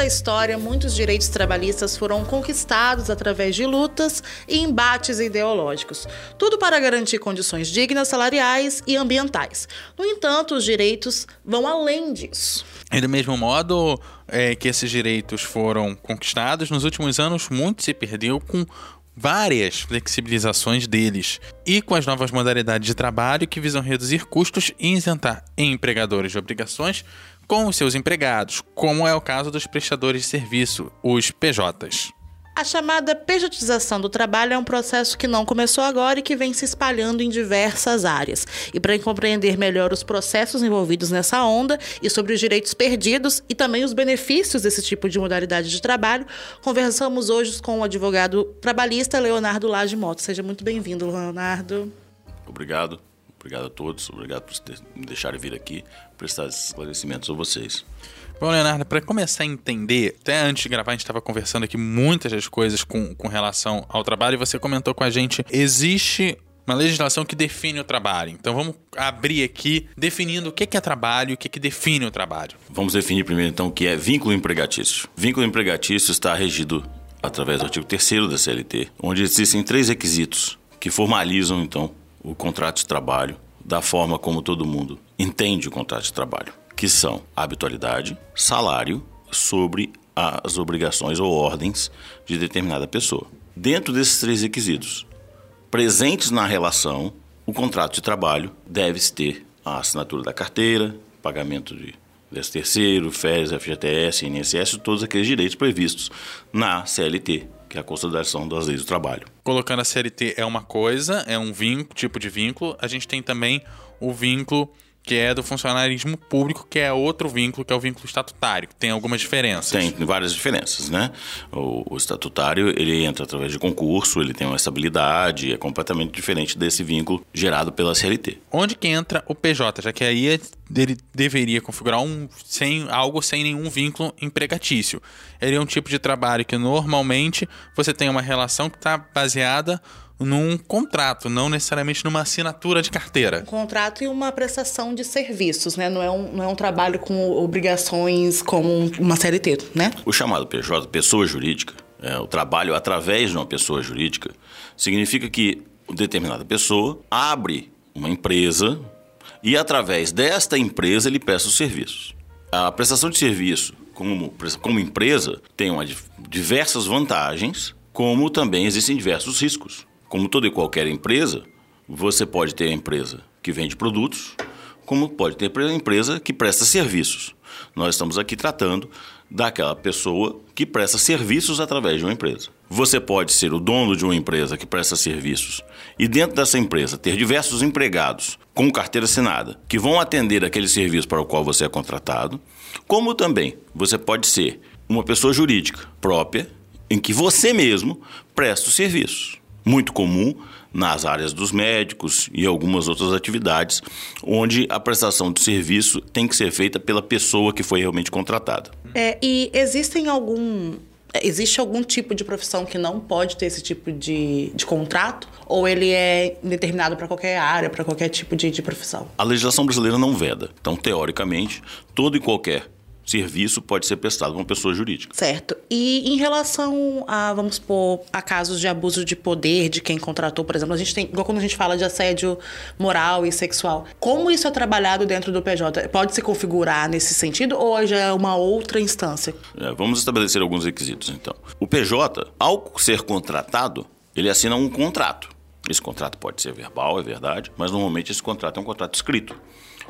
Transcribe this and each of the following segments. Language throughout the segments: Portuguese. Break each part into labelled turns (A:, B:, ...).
A: Da história, muitos direitos trabalhistas foram conquistados através de lutas e embates ideológicos, tudo para garantir condições dignas salariais e ambientais. No entanto, os direitos vão além disso.
B: E do mesmo modo é, que esses direitos foram conquistados, nos últimos anos muito se perdeu com várias flexibilizações deles e com as novas modalidades de trabalho que visam reduzir custos e isentar empregadores de obrigações com os seus empregados, como é o caso dos prestadores de serviço, os PJs.
A: A chamada pejotização do trabalho é um processo que não começou agora e que vem se espalhando em diversas áreas. E para compreender melhor os processos envolvidos nessa onda e sobre os direitos perdidos e também os benefícios desse tipo de modalidade de trabalho, conversamos hoje com o advogado trabalhista Leonardo Lage Moto. Seja muito bem-vindo, Leonardo.
C: Obrigado. Obrigado a todos. Obrigado por me deixarem vir aqui prestar esses esclarecimentos a vocês.
B: Bom, Leonardo, para começar a entender, até antes de gravar a gente estava conversando aqui muitas das coisas com, com relação ao trabalho e você comentou com a gente, existe uma legislação que define o trabalho. Então vamos abrir aqui definindo o que é trabalho e o que, que define o trabalho.
C: Vamos definir primeiro então o que é vínculo empregatício. Vínculo empregatício está regido através do artigo 3 da CLT, onde existem três requisitos que formalizam então o contrato de trabalho da forma como todo mundo entende o contrato de trabalho, que são habitualidade, salário sobre as obrigações ou ordens de determinada pessoa. Dentro desses três requisitos, presentes na relação, o contrato de trabalho deve ter a assinatura da carteira, pagamento de 13 terceiro, férias, FGTS, INSS, todos aqueles direitos previstos na CLT, que é a consideração das leis do trabalho.
B: Colocando a CLT é uma coisa, é um vínculo, tipo de vínculo. A gente tem também o vínculo que é do funcionarismo público, que é outro vínculo, que é o vínculo estatutário. Tem algumas diferenças.
C: Tem várias diferenças, né? O, o, estatutário, ele entra através de concurso, ele tem uma estabilidade, é completamente diferente desse vínculo gerado pela CLT.
B: Onde que entra o PJ? Já que aí ele deveria configurar um, sem, algo sem nenhum vínculo empregatício. Ele é um tipo de trabalho que normalmente você tem uma relação que está baseada num contrato, não necessariamente numa assinatura de carteira.
A: Um contrato e uma prestação de serviços, né? Não é um, não é um trabalho com obrigações como uma CLT, né?
C: O chamado PJ, pessoa jurídica, é, o trabalho através de uma pessoa jurídica, significa que determinada pessoa abre uma empresa e através desta empresa ele presta os serviços. A prestação de serviço como, como empresa tem uma, diversas vantagens, como também existem diversos riscos. Como toda e qualquer empresa, você pode ter a empresa que vende produtos, como pode ter a empresa que presta serviços. Nós estamos aqui tratando daquela pessoa que presta serviços através de uma empresa. Você pode ser o dono de uma empresa que presta serviços e dentro dessa empresa ter diversos empregados com carteira assinada que vão atender aquele serviço para o qual você é contratado, como também você pode ser uma pessoa jurídica própria em que você mesmo presta os serviços muito comum nas áreas dos médicos e algumas outras atividades, onde a prestação de serviço tem que ser feita pela pessoa que foi realmente contratada.
A: É, e existem algum. Existe algum tipo de profissão que não pode ter esse tipo de, de contrato? Ou ele é determinado para qualquer área, para qualquer tipo de, de profissão?
C: A legislação brasileira não veda. Então, teoricamente, todo e qualquer serviço pode ser prestado por uma pessoa jurídica.
A: Certo. E em relação a, vamos supor, a casos de abuso de poder de quem contratou, por exemplo, a gente tem, igual quando a gente fala de assédio moral e sexual, como isso é trabalhado dentro do PJ? Pode se configurar nesse sentido ou já é uma outra instância?
C: É, vamos estabelecer alguns requisitos, então. O PJ, ao ser contratado, ele assina um contrato. Esse contrato pode ser verbal, é verdade, mas normalmente esse contrato é um contrato escrito,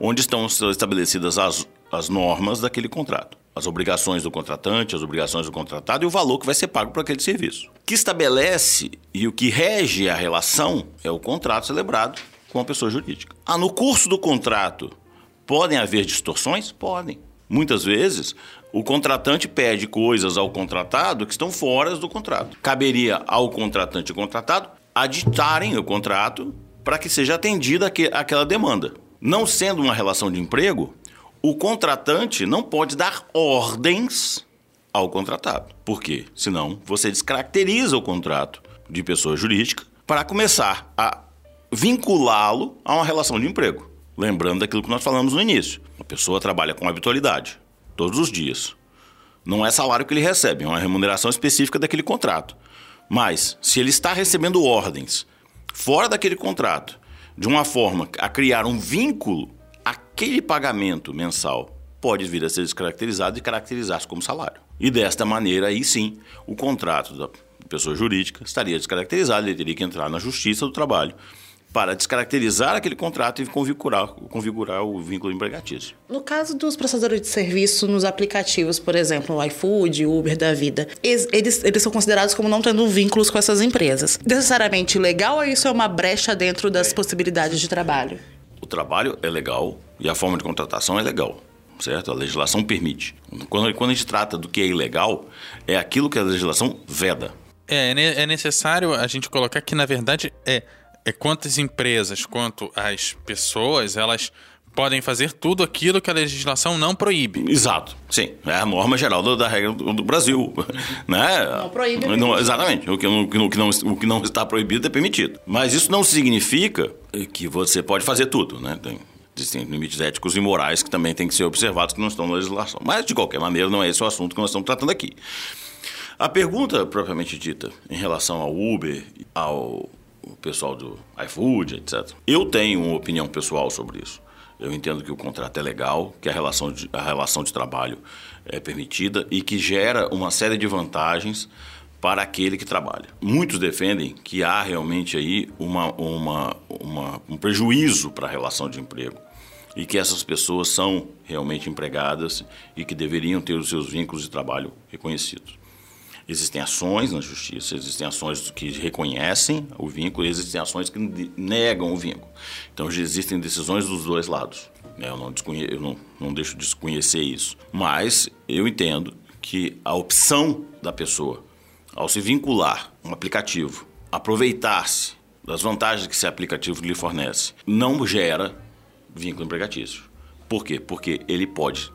C: onde estão estabelecidas as as normas daquele contrato. As obrigações do contratante, as obrigações do contratado e o valor que vai ser pago por aquele serviço. O que estabelece e o que rege a relação é o contrato celebrado com a pessoa jurídica. Ah, no curso do contrato podem haver distorções? Podem. Muitas vezes, o contratante pede coisas ao contratado que estão fora do contrato. Caberia ao contratante e contratado aditarem o contrato para que seja atendida aquela demanda. Não sendo uma relação de emprego, o contratante não pode dar ordens ao contratado. Por quê? Senão você descaracteriza o contrato de pessoa jurídica para começar a vinculá-lo a uma relação de emprego. Lembrando daquilo que nós falamos no início. A pessoa trabalha com habitualidade, todos os dias. Não é salário que ele recebe, é uma remuneração específica daquele contrato. Mas, se ele está recebendo ordens fora daquele contrato, de uma forma a criar um vínculo, aquele pagamento mensal pode vir a ser descaracterizado e caracterizar-se como salário. E desta maneira, aí sim, o contrato da pessoa jurídica estaria descaracterizado, ele teria que entrar na Justiça do Trabalho para descaracterizar aquele contrato e configurar, configurar o vínculo empregatício.
A: No caso dos prestadores de serviço nos aplicativos, por exemplo, o iFood, Uber da vida, eles, eles são considerados como não tendo vínculos com essas empresas. Necessariamente legal ou isso é uma brecha dentro das possibilidades de trabalho?
C: O trabalho é legal e a forma de contratação é legal certo? A legislação permite. Quando, quando a gente trata do que é ilegal, é aquilo que a legislação veda.
B: É, é, é necessário a gente colocar que, na verdade, é é quantas empresas quanto as pessoas elas podem fazer tudo aquilo que a legislação não proíbe.
C: Exato, sim. É a norma geral da, da regra do, do, Brasil. né?
A: Não proíbe.
C: Não, exatamente. O que, o, que não, o que não está proibido é permitido. Mas isso não significa que você pode fazer tudo. Né? Tem, existem limites éticos e morais que também têm que ser observados que não estão na legislação. Mas, de qualquer maneira, não é esse o assunto que nós estamos tratando aqui. A pergunta propriamente dita em relação ao Uber, ao pessoal do iFood, etc. Eu tenho uma opinião pessoal sobre isso. Eu entendo que o contrato é legal, que a relação de, a relação de trabalho é permitida e que gera uma série de vantagens para aquele que trabalha. Muitos defendem que há realmente aí uma, uma, uma, um prejuízo para a relação de emprego e que essas pessoas são realmente empregadas e que deveriam ter os seus vínculos de trabalho reconhecidos. Existem ações na justiça, existem ações que reconhecem o vínculo existem ações que negam o vínculo. Então já existem decisões dos dois lados. Né? Eu, não, eu não, não deixo de desconhecer isso. Mas eu entendo que a opção da pessoa, ao se vincular um aplicativo, aproveitar-se das vantagens que esse aplicativo lhe fornece, não gera vínculo empregatício. Por quê? Porque ele pode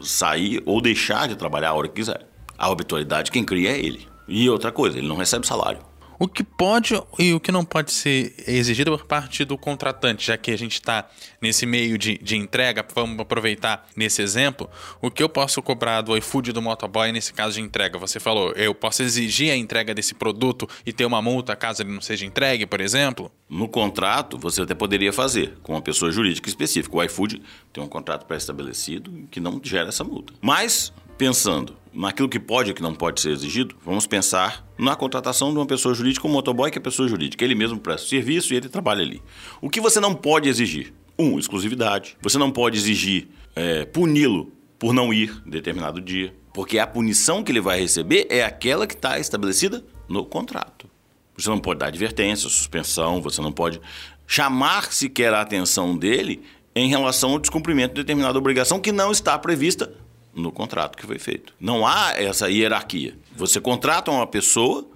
C: sair ou deixar de trabalhar a hora que quiser. A habitualidade quem cria é ele. E outra coisa, ele não recebe salário.
B: O que pode e o que não pode ser exigido por parte do contratante, já que a gente está nesse meio de, de entrega, vamos aproveitar nesse exemplo, o que eu posso cobrar do iFood do motoboy nesse caso de entrega? Você falou, eu posso exigir a entrega desse produto e ter uma multa caso ele não seja entregue, por exemplo?
C: No contrato, você até poderia fazer com uma pessoa jurídica específica. O iFood tem um contrato pré-estabelecido que não gera essa multa. Mas pensando naquilo que pode e que não pode ser exigido, vamos pensar na contratação de uma pessoa jurídica, um motoboy que é pessoa jurídica. Ele mesmo presta serviço e ele trabalha ali. O que você não pode exigir? Um, exclusividade. Você não pode exigir é, puni-lo por não ir determinado dia, porque a punição que ele vai receber é aquela que está estabelecida no contrato. Você não pode dar advertência, suspensão, você não pode chamar sequer a atenção dele em relação ao descumprimento de determinada obrigação que não está prevista no contrato que foi feito. Não há essa hierarquia. Você contrata uma pessoa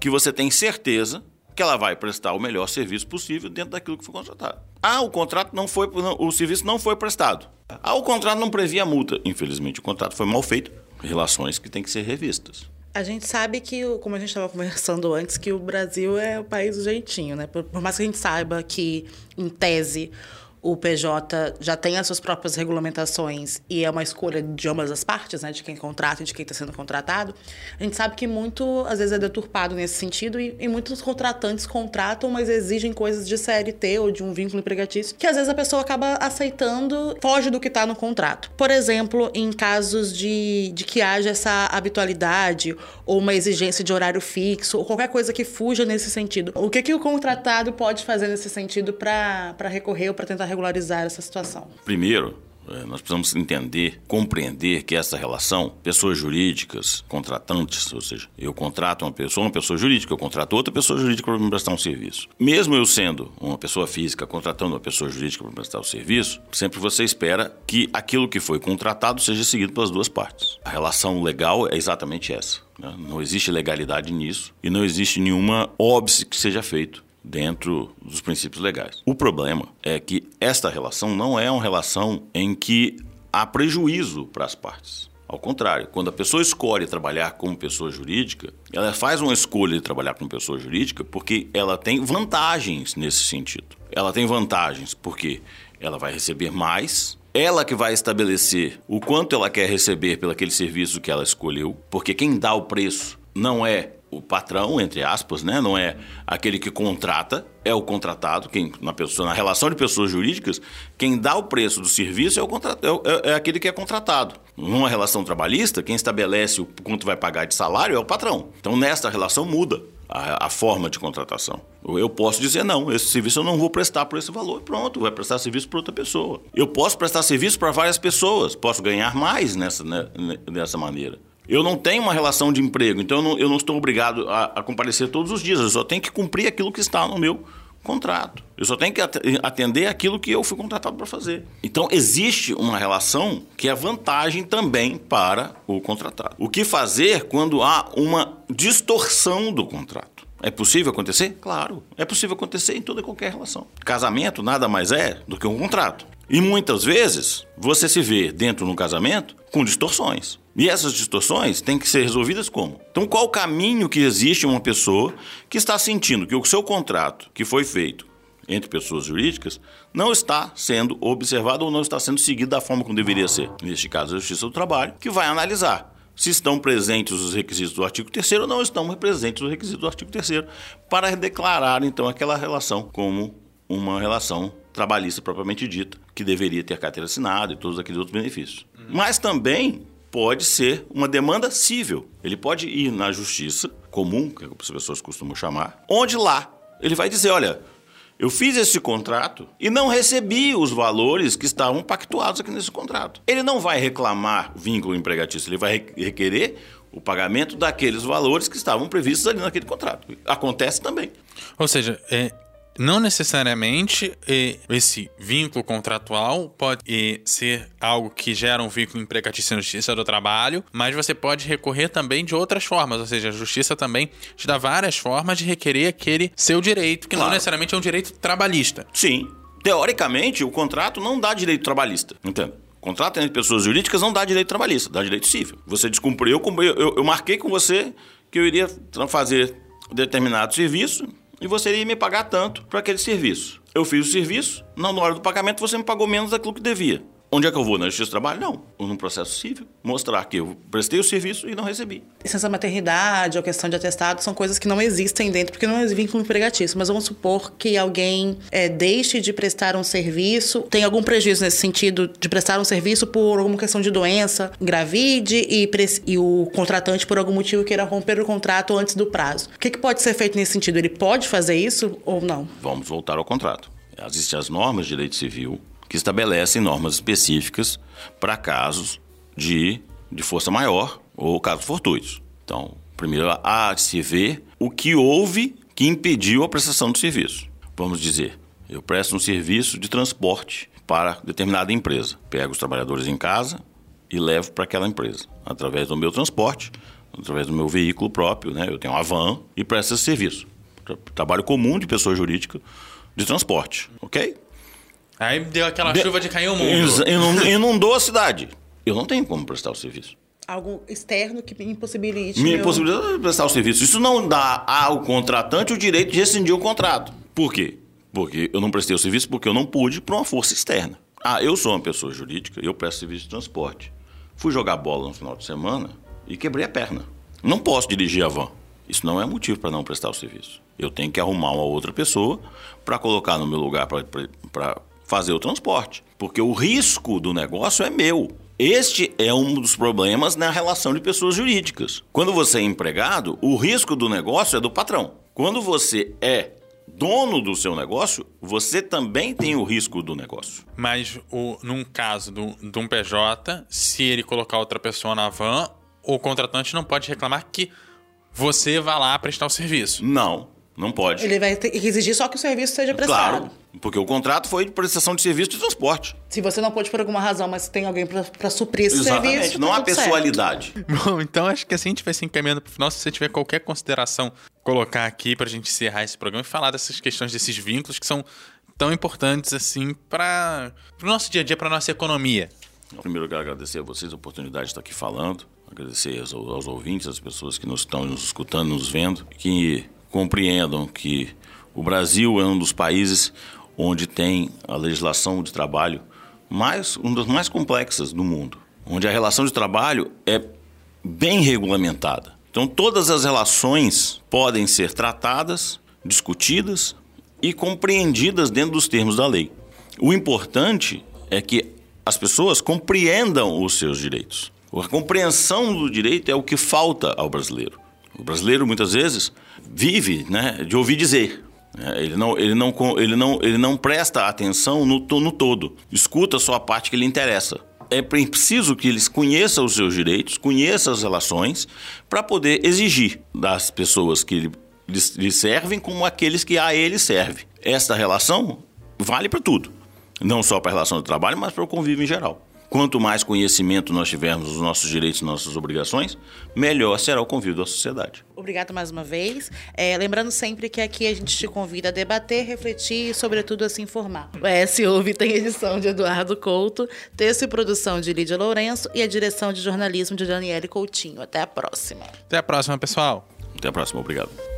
C: que você tem certeza que ela vai prestar o melhor serviço possível dentro daquilo que foi contratado. Ah, o contrato não foi, o serviço não foi prestado. Ah, o contrato não previa multa. Infelizmente, o contrato foi mal feito. Relações que têm que ser revistas.
A: A gente sabe que, como a gente estava conversando antes, que o Brasil é o país do jeitinho, né? Por, mais que a gente saiba que, em tese, o PJ já tem as suas próprias regulamentações e é uma escolha de ambas as partes, né, de quem contrata e de quem está sendo contratado, a gente sabe que muito, às vezes, é deturpado nesse sentido e, e, muitos contratantes contratam, mas exigem coisas de CLT ou de um vínculo empregatício que, às vezes, a pessoa acaba aceitando, foge do que está no contrato. Por exemplo, em casos de, de que haja essa habitualidade ou uma exigência de horário fixo ou qualquer coisa que fuja nesse sentido, o que, que o contratado pode fazer nesse sentido para recorrer ou para tentar regularizar essa situação?
C: Primeiro, é, nós precisamos entender, compreender que essa relação, pessoas jurídicas, contratantes, ou seja, eu contrato uma pessoa, uma pessoa jurídica, eu contrato outra pessoa jurídica para me prestar um serviço. Mesmo eu sendo uma pessoa física contratando uma pessoa jurídica para prestar o serviço, sempre você espera que aquilo que foi contratado seja seguido pelas duas partes. A relação legal é exatamente essa. Né? Não existe legalidade nisso e não existe nenhuma óbice que seja feito dentro dos princípios legais. O problema é que esta relação não é uma relação em que há prejuízo para as partes. Ao contrário, quando a pessoa escolhe trabalhar como pessoa jurídica, ela faz uma escolha de trabalhar como pessoa jurídica porque ela tem vantagens nesse sentido. Ela tem vantagens porque ela vai receber mais, ela que vai estabelecer o quanto ela quer receber pelo aquele serviço que ela escolheu, porque quem dá o preço não é o patrão, entre aspas, né? não é aquele que contrata, é o contratado, quem, na, pessoa, na relação de pessoas jurídicas, quem dá o preço do serviço é, o contrat, é, é, é aquele que é contratado. Numa relação trabalhista, quem estabelece o quanto vai pagar de salário é o patrão. Então, nesta relação muda a, a, forma de contratação. Eu posso dizer, não, esse serviço eu não vou prestar por esse valor. Pronto, vai prestar serviço para outra pessoa. Eu posso prestar serviço para várias pessoas, posso ganhar mais nessa, né, nessa maneira. Eu não tenho uma relação de emprego, então eu não, eu não estou obrigado a, a, comparecer todos os dias. Eu só tenho que cumprir aquilo que está no meu contrato. Eu só tenho que atender aquilo que eu fui contratado para fazer. Então existe uma relação que é vantagem também para o contratado. O que fazer quando há uma distorção do contrato? É possível acontecer? Claro, é possível acontecer em toda e qualquer relação. Casamento nada mais é do que um contrato. E muitas vezes você se vê dentro de um casamento com distorções. E essas distorções têm que ser resolvidas como? Então, qual o caminho que existe uma pessoa que está sentindo que o seu contrato que foi feito entre pessoas jurídicas não está sendo observado ou não está sendo seguido da forma como deveria ser? Neste caso, a Justiça do Trabalho, que vai analisar se estão presentes os requisitos do artigo 3 ou não estão presentes os requisitos do artigo 3 para declarar, então, aquela relação como uma relação trabalhista propriamente dita, que deveria ter carteira assinada e todos aqueles outros benefícios. Uhum. Mas também pode ser uma demanda civil. Ele pode ir na justiça comum, que as pessoas costumam chamar, onde lá ele vai dizer, olha, eu fiz esse contrato e não recebi os valores que estavam pactuados aqui nesse contrato. Ele não vai reclamar vínculo empregatício, ele vai requerer o pagamento daqueles valores que estavam previstos ali naquele contrato. Acontece também.
B: Ou seja, é, não necessariamente esse vínculo contratual pode ser algo que gera um vínculo empregatício na justiça do trabalho, mas você pode recorrer também de outras formas, ou seja, a justiça também te dá várias formas de requerer aquele seu direito, que claro. não necessariamente é um direito trabalhista.
C: Sim. Teoricamente, o contrato não dá direito trabalhista, entende? Contrato entre pessoas jurídicas não dá direito trabalhista, dá direito civil. Você descumpriu, eu, eu, eu marquei com você que eu iria fazer determinado serviço, e você iria me pagar tanto para aquele serviço. Eu fiz o serviço, na hora do pagamento você me pagou menos daquilo que devia. Onde é que eu vou? Na Justiça do Trabalho? Não. Num processo civil. Mostrar que eu prestei o serviço e não recebi.
A: Licença maternidade ou questão de atestado são coisas que não existem dentro, porque não é vínculo empregatício. Mas vamos supor que alguém é, deixe de prestar um serviço, tem algum prejuízo nesse sentido de prestar um serviço por alguma questão de doença, engravide e, e o contratante, por algum motivo, queira romper o contrato antes do prazo. O que, que pode ser feito nesse sentido? Ele pode fazer isso ou não?
C: Vamos voltar ao contrato. Existem as normas de direito civil que estabelecem normas específicas para casos de, de força maior ou casos fortuitos. Então, primeiro há de se ver o que houve que impediu a prestação do serviço. Vamos dizer, eu presto um serviço de transporte para determinada empresa. Pego os trabalhadores em casa e levo para aquela empresa, através do meu transporte, através do meu veículo próprio, né? eu tenho uma van e presto esse serviço. Trabalho comum de pessoa jurídica de transporte, ok?
B: Aí deu aquela de... chuva de cair o mundo.
C: Inundou a cidade. Eu não tenho como prestar o serviço.
A: Algo externo que me impossibilite.
C: Me impossibilita de prestar o serviço. Isso não dá ao contratante o direito de rescindir o contrato. Por quê? Porque eu não prestei o serviço porque eu não pude por uma força externa. Ah, eu sou uma pessoa jurídica, eu presto serviço de transporte. Fui jogar bola no final de semana e quebrei a perna. Não posso dirigir a van. Isso não é motivo para não prestar o serviço. Eu tenho que arrumar uma outra pessoa para colocar no meu lugar para fazer o transporte, porque o risco do negócio é meu. Este é um dos problemas na relação de pessoas jurídicas. Quando você é empregado, o risco do negócio é do patrão. Quando você é dono do seu negócio, você também tem o risco do negócio.
B: Mas o, num caso do, de um PJ, se ele colocar outra pessoa na van, o contratante não pode reclamar que você vá lá prestar o serviço.
C: Não, não pode.
A: Ele vai ter que exigir só que o serviço seja prestado.
C: Claro, porque o contrato foi de prestação de serviço de transporte.
A: Se você não pode por alguma razão, mas tem alguém para suprir esse
C: Exatamente,
A: serviço.
C: não
A: tá
C: há pessoalidade.
B: Certo. Bom, então acho que assim a gente vai se encaminhando para o final. Se você tiver qualquer consideração, colocar aqui para a gente encerrar esse programa e falar dessas questões, desses vínculos que são tão importantes assim para o nosso dia a dia, para nossa economia.
C: Primeiro, eu quero agradecer a vocês a oportunidade de estar aqui falando, agradecer aos, aos ouvintes, às pessoas que nos estão nos escutando, nos vendo, que compreendam que o Brasil é um dos países onde tem a legislação de trabalho mais, uma das mais complexas do mundo, onde a relação de trabalho é bem regulamentada. Então, todas as relações podem ser tratadas, discutidas e compreendidas dentro dos termos da lei. O importante é que as pessoas compreendam os seus direitos. A compreensão do direito é o que falta ao brasileiro. O brasileiro muitas vezes vive né, de ouvir dizer. É, ele não, ele, não, ele, não, ele não presta atenção no, no todo, escuta só a parte que lhe interessa. É preciso que eles conheçam os seus direitos, conheçam as relações, para poder exigir das pessoas que lhe servem como aqueles que a ele servem. Esta relação vale para tudo, não só para a relação de trabalho, mas para o convívio em geral. Quanto mais conhecimento nós tivermos dos nossos direitos e nossas obrigações, melhor será o convívio da sociedade.
A: Obrigado mais uma vez. É, lembrando sempre que aqui a gente te convida a debater, refletir e, sobretudo, a se informar. O ES Ouve tem edição de Eduardo Couto, texto e produção de Lídia Lourenço e a direção de jornalismo de Daniele Coutinho. Até a próxima.
B: Até a próxima, pessoal.
C: Até a próxima. Obrigado.